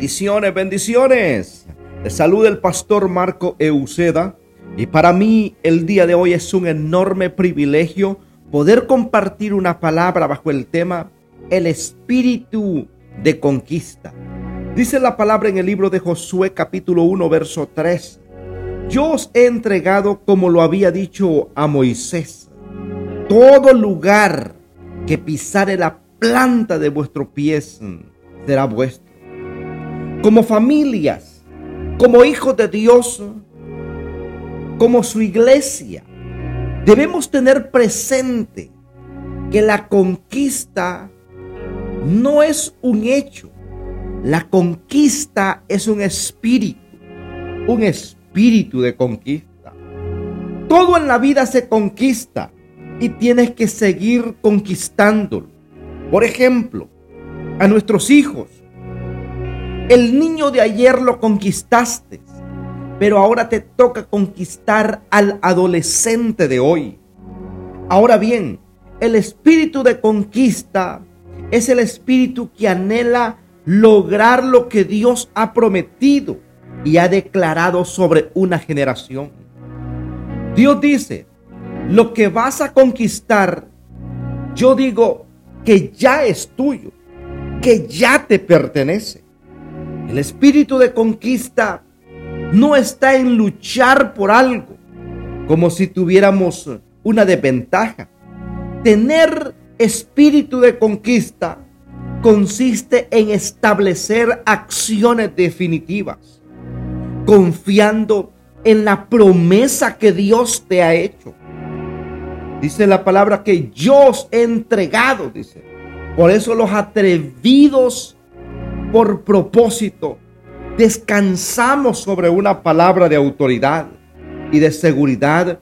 Bendiciones, bendiciones. Te saluda el pastor Marco Euceda y para mí el día de hoy es un enorme privilegio poder compartir una palabra bajo el tema el espíritu de conquista. Dice la palabra en el libro de Josué capítulo 1 verso 3. Yo os he entregado como lo había dicho a Moisés. Todo lugar que pisare la planta de vuestro pies será vuestro como familias, como hijos de Dios, como su iglesia, debemos tener presente que la conquista no es un hecho, la conquista es un espíritu, un espíritu de conquista. Todo en la vida se conquista y tienes que seguir conquistándolo. Por ejemplo, a nuestros hijos el niño de ayer lo conquistaste, pero ahora te toca conquistar al adolescente de hoy. Ahora bien, el espíritu de conquista es el espíritu que anhela lograr lo que Dios ha prometido y ha declarado sobre una generación. Dios dice, lo que vas a conquistar, yo digo que ya es tuyo, que ya te pertenece. El espíritu de conquista no está en luchar por algo, como si tuviéramos una desventaja. Tener espíritu de conquista consiste en establecer acciones definitivas, confiando en la promesa que Dios te ha hecho. Dice la palabra que yo he entregado, dice. Por eso los atrevidos por propósito, descansamos sobre una palabra de autoridad y de seguridad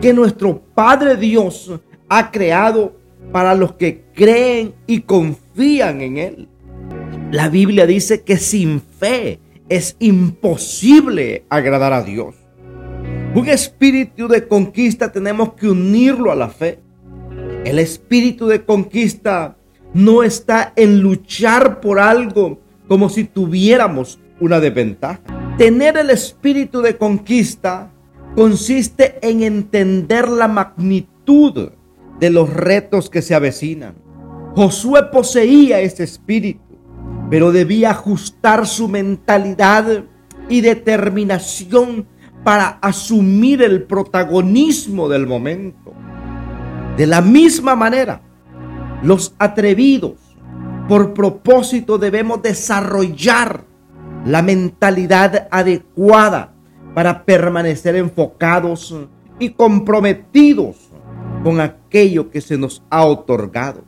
que nuestro Padre Dios ha creado para los que creen y confían en Él. La Biblia dice que sin fe es imposible agradar a Dios. Un espíritu de conquista tenemos que unirlo a la fe. El espíritu de conquista no está en luchar por algo como si tuviéramos una desventaja. Tener el espíritu de conquista consiste en entender la magnitud de los retos que se avecinan. Josué poseía ese espíritu, pero debía ajustar su mentalidad y determinación para asumir el protagonismo del momento. De la misma manera, los atrevidos, por propósito, debemos desarrollar la mentalidad adecuada para permanecer enfocados y comprometidos con aquello que se nos ha otorgado.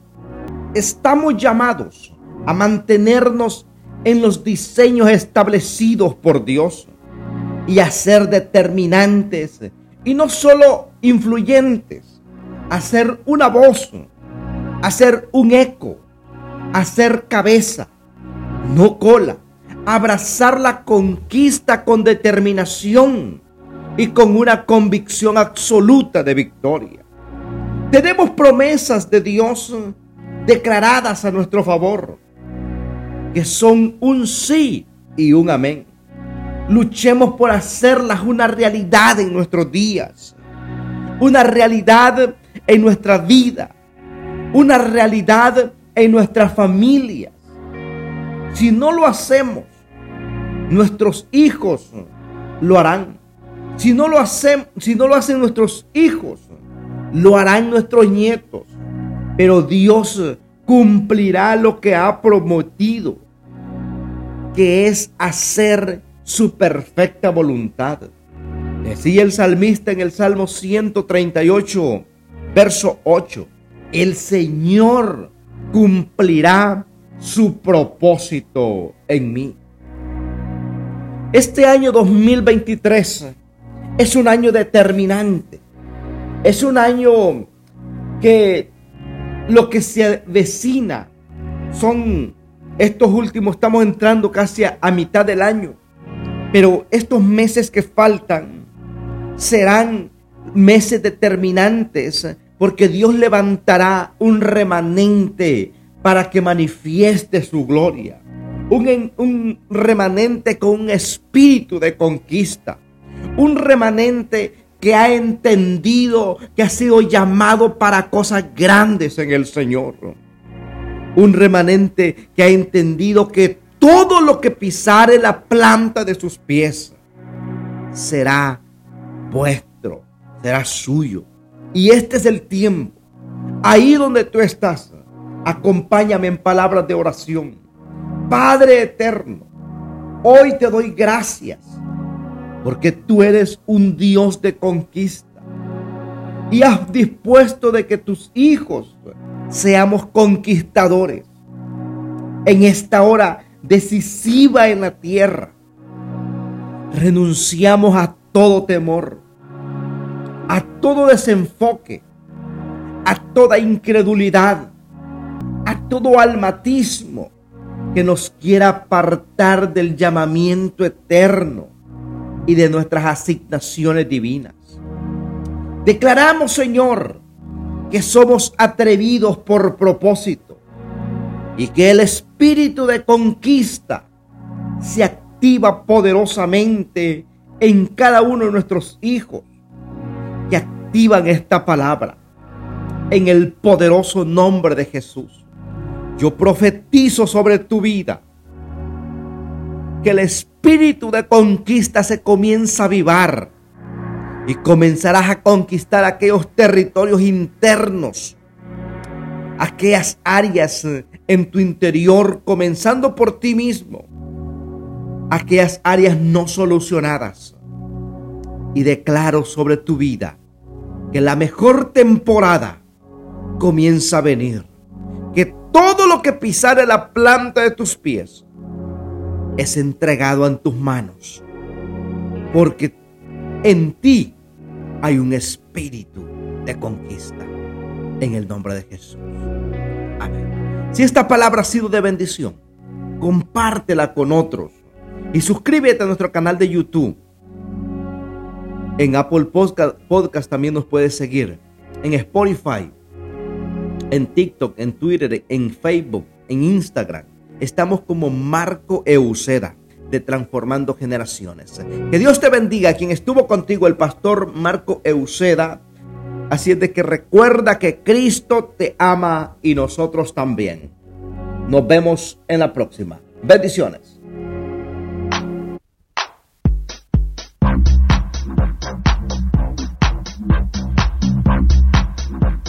Estamos llamados a mantenernos en los diseños establecidos por Dios y a ser determinantes y no solo influyentes, a ser una voz hacer un eco, hacer cabeza, no cola, abrazar la conquista con determinación y con una convicción absoluta de victoria. Tenemos promesas de Dios declaradas a nuestro favor, que son un sí y un amén. Luchemos por hacerlas una realidad en nuestros días, una realidad en nuestra vida una realidad en nuestras familias. Si no lo hacemos, nuestros hijos lo harán. Si no lo hacen, si no lo hacen nuestros hijos, lo harán nuestros nietos. Pero Dios cumplirá lo que ha prometido, que es hacer su perfecta voluntad. Decía el salmista en el Salmo 138, verso 8 el Señor cumplirá su propósito en mí. Este año 2023 es un año determinante. Es un año que lo que se vecina son estos últimos, estamos entrando casi a, a mitad del año, pero estos meses que faltan serán meses determinantes porque Dios levantará un remanente para que manifieste su gloria. Un, remanente con un espíritu de conquista. Un remanente que ha entendido que ha sido llamado para cosas grandes en el Señor. Un remanente que ha entendido que todo lo que pisare la planta de sus pies será vuestro, será suyo. Y este es el tiempo. Ahí donde tú estás, acompáñame en palabras de oración. Padre eterno, hoy te doy gracias porque tú eres un Dios de conquista y has dispuesto de que tus hijos seamos conquistadores en esta hora decisiva en la tierra. Renunciamos a todo temor, a todo desenfoque, a toda incredulidad, a todo almatismo que nos quiera apartar del llamamiento eterno y de nuestras asignaciones divinas. Declaramos, Señor, que somos atrevidos por propósito y que el espíritu de conquista se activa poderosamente en cada uno de nuestros hijos activan esta palabra en el poderoso nombre de Jesús. Yo profetizo sobre tu vida que el espíritu de conquista se comienza a avivar y comenzarás a conquistar aquellos territorios internos, aquellas áreas en tu interior, comenzando por ti mismo, aquellas áreas no solucionadas. Y declaro sobre tu vida que la mejor temporada comienza a venir, que todo lo que pisare la planta de tus pies, es entregado en tus manos. Porque en ti hay un espíritu de conquista. En el nombre de Jesús. Amén. Si esta palabra ha sido de bendición, compártela con otros. Y suscríbete a nuestro canal de YouTube. En Apple Podcast, también nos puedes seguir. En Spotify. En TikTok, en Twitter, en Facebook, en Instagram Estamos como Marco Euseda de Transformando Generaciones. Que Dios te bendiga, quien estuvo contigo, el pastor Marco Euseda. Así es de que recuerda que Cristo te ama y nosotros también. Nos vemos en la próxima. Bendiciones.